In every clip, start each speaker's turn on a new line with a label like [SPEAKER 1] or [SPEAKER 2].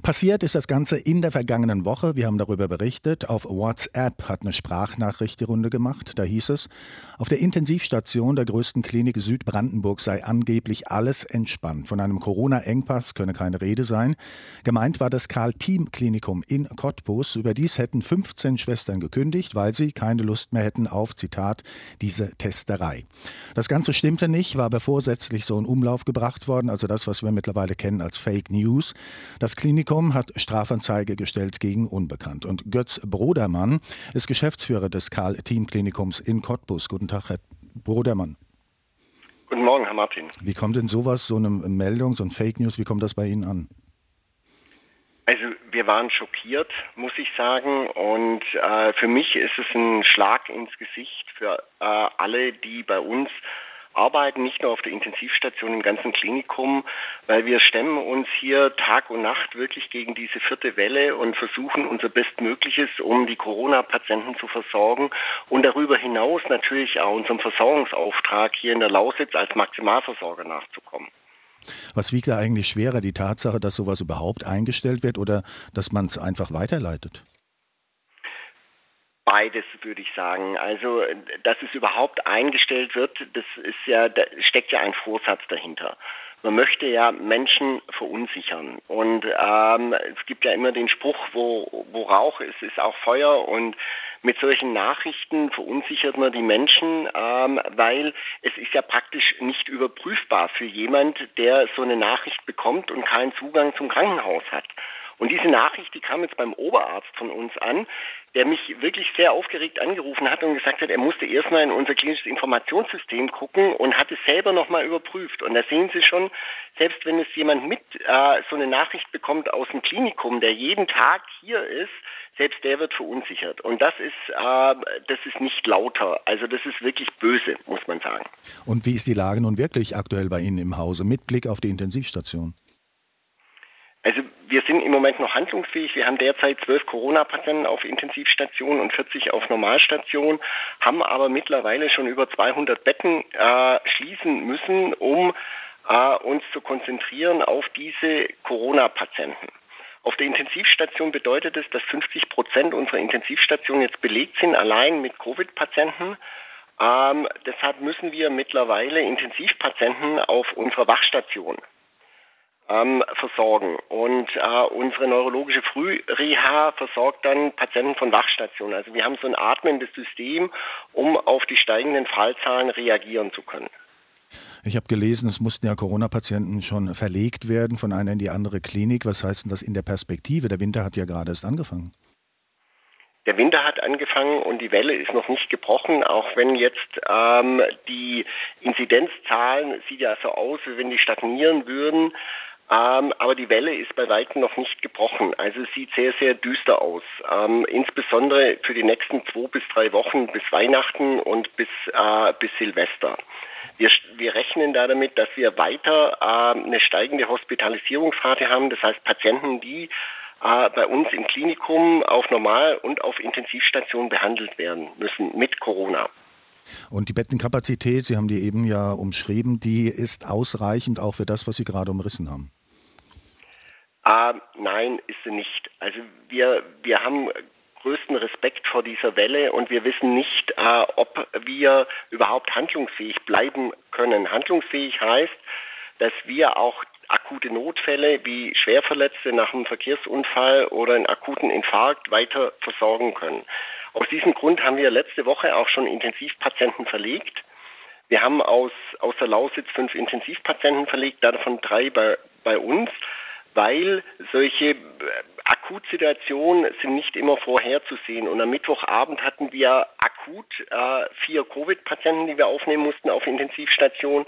[SPEAKER 1] Passiert ist das Ganze in der vergangenen Woche. Wir haben darüber berichtet. Auf WhatsApp hat eine Sprachnachricht die Runde gemacht. Da hieß es, auf der Intensivstation der größten Klinik Südbrandenburg sei angeblich alles entspannt. Von einem Corona-Engpass könne keine Rede sein. Gemeint war das Karl-Team-Klinikum in Cottbus. Überdies hätten 15 Schwestern gekündigt, weil sie keine Lust mehr hätten auf, Zitat, diese Testerei. Das Ganze stimmte nicht, war aber vorsätzlich so in Umlauf gebracht worden, also das, was wir mittlerweile kennen als Fake News. Das Klinikum Klinikum hat Strafanzeige gestellt gegen Unbekannt. Und Götz Brodermann ist Geschäftsführer des Karl-Team-Klinikums in Cottbus. Guten Tag, Herr Brodermann.
[SPEAKER 2] Guten Morgen, Herr Martin.
[SPEAKER 1] Wie kommt denn sowas, so eine Meldung, so ein Fake News, wie kommt das bei Ihnen an?
[SPEAKER 2] Also wir waren schockiert, muss ich sagen. Und äh, für mich ist es ein Schlag ins Gesicht für äh, alle, die bei uns arbeiten, nicht nur auf der Intensivstation, im ganzen Klinikum, weil wir stemmen uns hier Tag und Nacht wirklich gegen diese vierte Welle und versuchen unser Bestmögliches, um die Corona-Patienten zu versorgen und darüber hinaus natürlich auch unserem Versorgungsauftrag hier in der Lausitz als Maximalversorger nachzukommen.
[SPEAKER 1] Was wiegt da eigentlich schwerer, die Tatsache, dass sowas überhaupt eingestellt wird oder dass man es einfach weiterleitet?
[SPEAKER 2] Beides würde ich sagen. Also, dass es überhaupt eingestellt wird, das ist ja, da steckt ja ein Vorsatz dahinter. Man möchte ja Menschen verunsichern. Und ähm, es gibt ja immer den Spruch, wo, wo Rauch ist, ist auch Feuer. Und mit solchen Nachrichten verunsichert man die Menschen, ähm, weil es ist ja praktisch nicht überprüfbar für jemand, der so eine Nachricht bekommt und keinen Zugang zum Krankenhaus hat. Und diese Nachricht, die kam jetzt beim Oberarzt von uns an, der mich wirklich sehr aufgeregt angerufen hat und gesagt hat, er musste erstmal in unser klinisches Informationssystem gucken und hat es selber nochmal überprüft. Und da sehen Sie schon, selbst wenn es jemand mit äh, so eine Nachricht bekommt aus dem Klinikum, der jeden Tag hier ist, selbst der wird verunsichert. Und das ist, äh, das ist nicht lauter. Also das ist wirklich böse, muss man sagen.
[SPEAKER 1] Und wie ist die Lage nun wirklich aktuell bei Ihnen im Hause mit Blick auf die Intensivstation?
[SPEAKER 2] Wir sind im Moment noch handlungsfähig. Wir haben derzeit zwölf Corona-Patienten auf Intensivstationen und 40 auf Normalstationen, haben aber mittlerweile schon über 200 Betten äh, schließen müssen, um äh, uns zu konzentrieren auf diese Corona-Patienten. Auf der Intensivstation bedeutet es, dass 50 Prozent unserer Intensivstationen jetzt belegt sind, allein mit Covid-Patienten. Ähm, deshalb müssen wir mittlerweile Intensivpatienten auf unserer Wachstation ähm, versorgen. Und äh, unsere neurologische Frühreha versorgt dann Patienten von Wachstationen. Also wir haben so ein atmendes System, um auf die steigenden Fallzahlen reagieren zu können.
[SPEAKER 1] Ich habe gelesen, es mussten ja Corona-Patienten schon verlegt werden von einer in die andere Klinik. Was heißt denn das in der Perspektive? Der Winter hat ja gerade erst angefangen.
[SPEAKER 2] Der Winter hat angefangen und die Welle ist noch nicht gebrochen, auch wenn jetzt ähm, die Inzidenzzahlen sieht ja so aus, wie wenn die stagnieren würden. Ähm, aber die Welle ist bei weitem noch nicht gebrochen. Also es sieht sehr, sehr düster aus. Ähm, insbesondere für die nächsten zwei bis drei Wochen bis Weihnachten und bis, äh, bis Silvester. Wir, wir rechnen da damit, dass wir weiter äh, eine steigende Hospitalisierungsrate haben. Das heißt, Patienten, die äh, bei uns im Klinikum auf Normal- und auf Intensivstation behandelt werden müssen mit Corona.
[SPEAKER 1] Und die Bettenkapazität, Sie haben die eben ja umschrieben, die ist ausreichend auch für das, was Sie gerade umrissen haben.
[SPEAKER 2] Äh, nein, ist sie nicht. Also wir, wir haben größten Respekt vor dieser Welle und wir wissen nicht, äh, ob wir überhaupt handlungsfähig bleiben können. Handlungsfähig heißt, dass wir auch akute Notfälle wie Schwerverletzte nach einem Verkehrsunfall oder einen akuten Infarkt weiter versorgen können. Aus diesem Grund haben wir letzte Woche auch schon Intensivpatienten verlegt. Wir haben aus, aus der Lausitz fünf Intensivpatienten verlegt, davon drei bei, bei uns weil solche äh, Akutsituationen sind nicht immer vorherzusehen. Und am Mittwochabend hatten wir akut äh, vier Covid-Patienten, die wir aufnehmen mussten auf Intensivstation,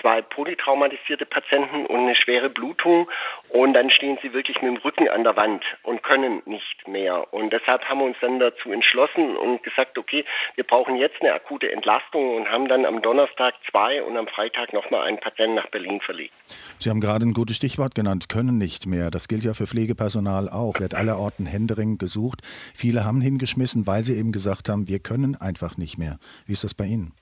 [SPEAKER 2] zwei polytraumatisierte Patienten und eine schwere Blutung. Und dann stehen sie wirklich mit dem Rücken an der Wand und können nicht mehr. Und deshalb haben wir uns dann dazu entschlossen und gesagt, okay, wir brauchen jetzt eine akute Entlastung und haben dann am Donnerstag zwei und am Freitag nochmal einen Patienten nach Berlin verlegt.
[SPEAKER 1] Sie haben gerade ein gutes Stichwort genannt, können nicht mehr. Das gilt ja für Pflegepersonal auch. Wird allerorten händeringend gesucht. Viele haben hingeschmissen, weil sie eben gesagt haben, wir können einfach nicht mehr. Wie ist das bei Ihnen?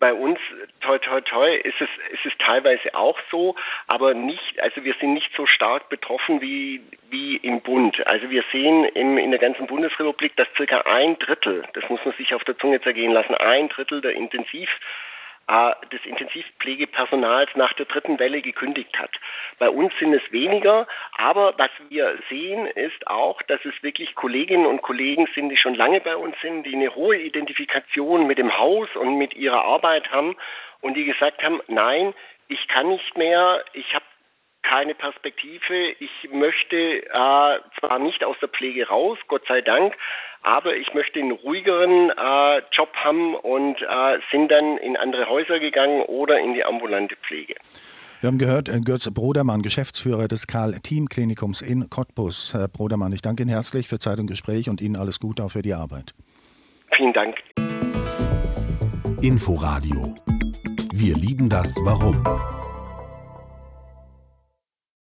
[SPEAKER 2] Bei uns toi, toi, toi, ist es, ist es teilweise auch so, aber nicht, also wir sind nicht so stark betroffen wie, wie im Bund. Also wir sehen im, in der ganzen Bundesrepublik, dass circa ein Drittel, das muss man sich auf der Zunge zergehen lassen, ein Drittel der Intensiv äh, des Intensivpflegepersonals nach der dritten Welle gekündigt hat. Bei uns sind es weniger, aber was wir sehen, ist auch, dass es wirklich Kolleginnen und Kollegen sind, die schon lange bei uns sind, die eine hohe Identifikation mit dem Haus und mit ihrer Arbeit haben und die gesagt haben, nein, ich kann nicht mehr, ich habe keine Perspektive. Ich möchte äh, zwar nicht aus der Pflege raus, Gott sei Dank, aber ich möchte einen ruhigeren äh, Job haben und äh, sind dann in andere Häuser gegangen oder in die ambulante Pflege.
[SPEAKER 1] Wir haben gehört, äh, Götz Brodermann, Geschäftsführer des Karl-Team-Klinikums in Cottbus. Herr Brodermann, ich danke Ihnen herzlich für Zeit und Gespräch und Ihnen alles Gute auch für die Arbeit.
[SPEAKER 2] Vielen Dank.
[SPEAKER 3] Inforadio. Wir lieben das Warum.